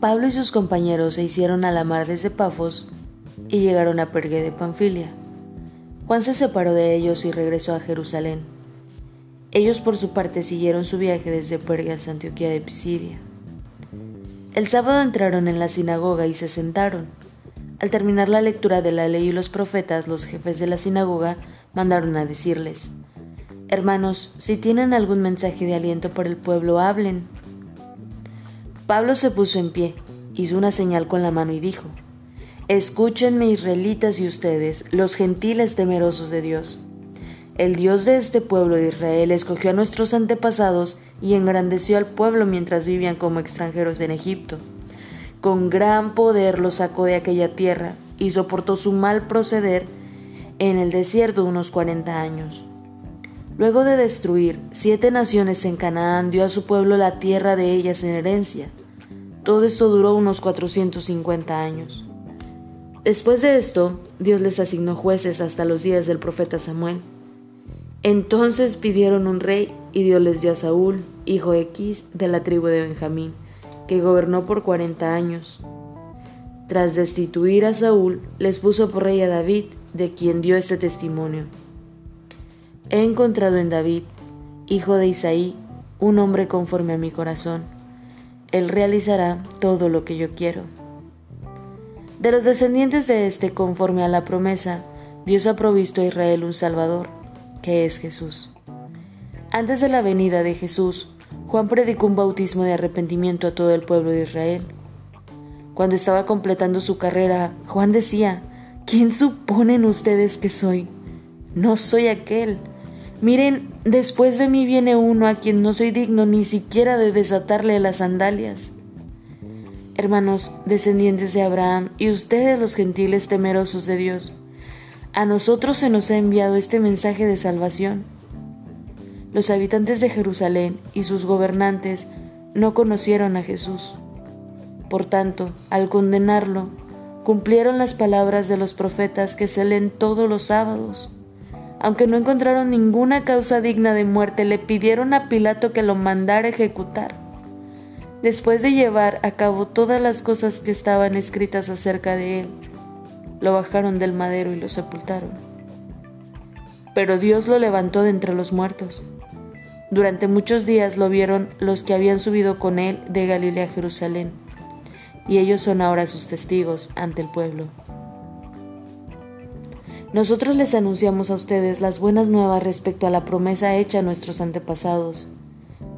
Pablo y sus compañeros se hicieron a la mar desde Pafos y llegaron a Pergue de Panfilia. Juan se separó de ellos y regresó a Jerusalén. Ellos por su parte siguieron su viaje desde Pergue hasta Antioquía de Pisidia. El sábado entraron en la sinagoga y se sentaron. Al terminar la lectura de la ley y los profetas, los jefes de la sinagoga mandaron a decirles, Hermanos, si tienen algún mensaje de aliento por el pueblo, hablen. Pablo se puso en pie, hizo una señal con la mano y dijo, Escúchenme israelitas y ustedes, los gentiles temerosos de Dios. El Dios de este pueblo de Israel escogió a nuestros antepasados y engrandeció al pueblo mientras vivían como extranjeros en Egipto. Con gran poder los sacó de aquella tierra y soportó su mal proceder en el desierto unos cuarenta años. Luego de destruir siete naciones en Canaán, dio a su pueblo la tierra de ellas en herencia. Todo esto duró unos 450 años. Después de esto, Dios les asignó jueces hasta los días del profeta Samuel. Entonces pidieron un rey y Dios les dio a Saúl, hijo X de la tribu de Benjamín, que gobernó por cuarenta años. Tras destituir a Saúl, les puso por rey a David, de quien dio este testimonio. He encontrado en David, hijo de Isaí, un hombre conforme a mi corazón. Él realizará todo lo que yo quiero. De los descendientes de este, conforme a la promesa, Dios ha provisto a Israel un Salvador que es Jesús. Antes de la venida de Jesús, Juan predicó un bautismo de arrepentimiento a todo el pueblo de Israel. Cuando estaba completando su carrera, Juan decía, ¿quién suponen ustedes que soy? No soy aquel. Miren, después de mí viene uno a quien no soy digno ni siquiera de desatarle las sandalias. Hermanos, descendientes de Abraham, y ustedes los gentiles temerosos de Dios, a nosotros se nos ha enviado este mensaje de salvación. Los habitantes de Jerusalén y sus gobernantes no conocieron a Jesús. Por tanto, al condenarlo, cumplieron las palabras de los profetas que se leen todos los sábados. Aunque no encontraron ninguna causa digna de muerte, le pidieron a Pilato que lo mandara ejecutar. Después de llevar a cabo todas las cosas que estaban escritas acerca de él, lo bajaron del madero y lo sepultaron. Pero Dios lo levantó de entre los muertos. Durante muchos días lo vieron los que habían subido con él de Galilea a Jerusalén, y ellos son ahora sus testigos ante el pueblo. Nosotros les anunciamos a ustedes las buenas nuevas respecto a la promesa hecha a nuestros antepasados.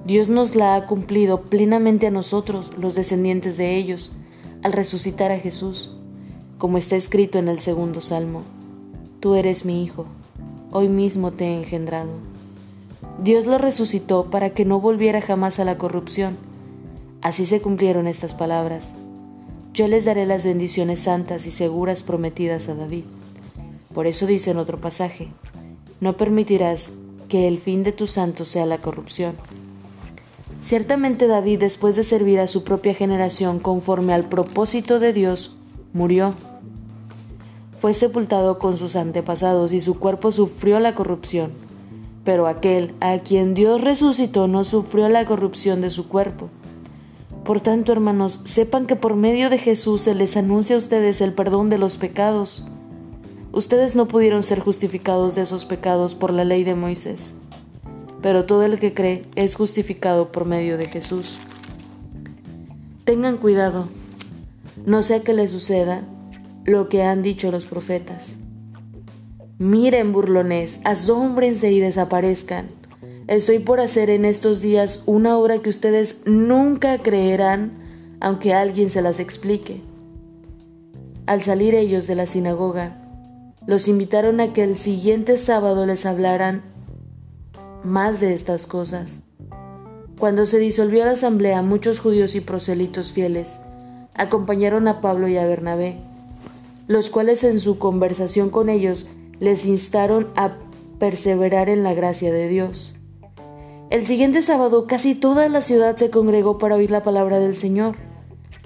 Dios nos la ha cumplido plenamente a nosotros, los descendientes de ellos, al resucitar a Jesús como está escrito en el segundo salmo. Tú eres mi hijo, hoy mismo te he engendrado. Dios lo resucitó para que no volviera jamás a la corrupción. Así se cumplieron estas palabras. Yo les daré las bendiciones santas y seguras prometidas a David. Por eso dice en otro pasaje, no permitirás que el fin de tus santos sea la corrupción. Ciertamente David, después de servir a su propia generación conforme al propósito de Dios, murió fue sepultado con sus antepasados y su cuerpo sufrió la corrupción. Pero aquel a quien Dios resucitó no sufrió la corrupción de su cuerpo. Por tanto, hermanos, sepan que por medio de Jesús se les anuncia a ustedes el perdón de los pecados. Ustedes no pudieron ser justificados de esos pecados por la ley de Moisés, pero todo el que cree es justificado por medio de Jesús. Tengan cuidado, no sea que les suceda lo que han dicho los profetas. Miren, burlones, asómbrense y desaparezcan. Estoy por hacer en estos días una obra que ustedes nunca creerán, aunque alguien se las explique. Al salir ellos de la sinagoga, los invitaron a que el siguiente sábado les hablaran más de estas cosas. Cuando se disolvió la asamblea, muchos judíos y proselitos fieles acompañaron a Pablo y a Bernabé los cuales en su conversación con ellos les instaron a perseverar en la gracia de Dios. El siguiente sábado casi toda la ciudad se congregó para oír la palabra del Señor.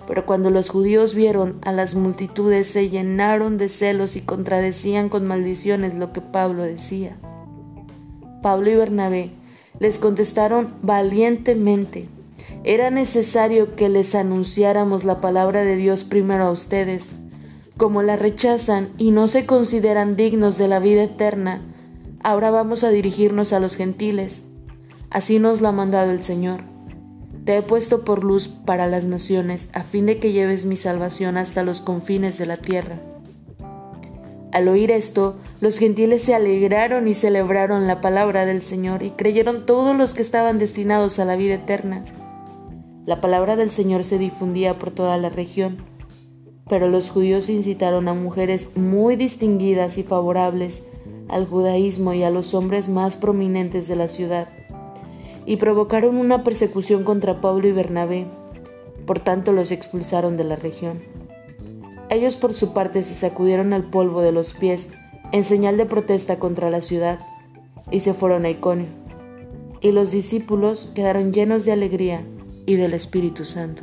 Pero cuando los judíos vieron a las multitudes se llenaron de celos y contradecían con maldiciones lo que Pablo decía. Pablo y Bernabé les contestaron valientemente, Era necesario que les anunciáramos la palabra de Dios primero a ustedes. Como la rechazan y no se consideran dignos de la vida eterna, ahora vamos a dirigirnos a los gentiles. Así nos lo ha mandado el Señor. Te he puesto por luz para las naciones, a fin de que lleves mi salvación hasta los confines de la tierra. Al oír esto, los gentiles se alegraron y celebraron la palabra del Señor y creyeron todos los que estaban destinados a la vida eterna. La palabra del Señor se difundía por toda la región, pero los judíos incitaron a mujeres muy distinguidas y favorables al judaísmo y a los hombres más prominentes de la ciudad y provocaron una persecución contra Pablo y Bernabé, por tanto los expulsaron de la región. Ellos por su parte se sacudieron al polvo de los pies en señal de protesta contra la ciudad y se fueron a Iconio. Y los discípulos quedaron llenos de alegría y del Espíritu Santo.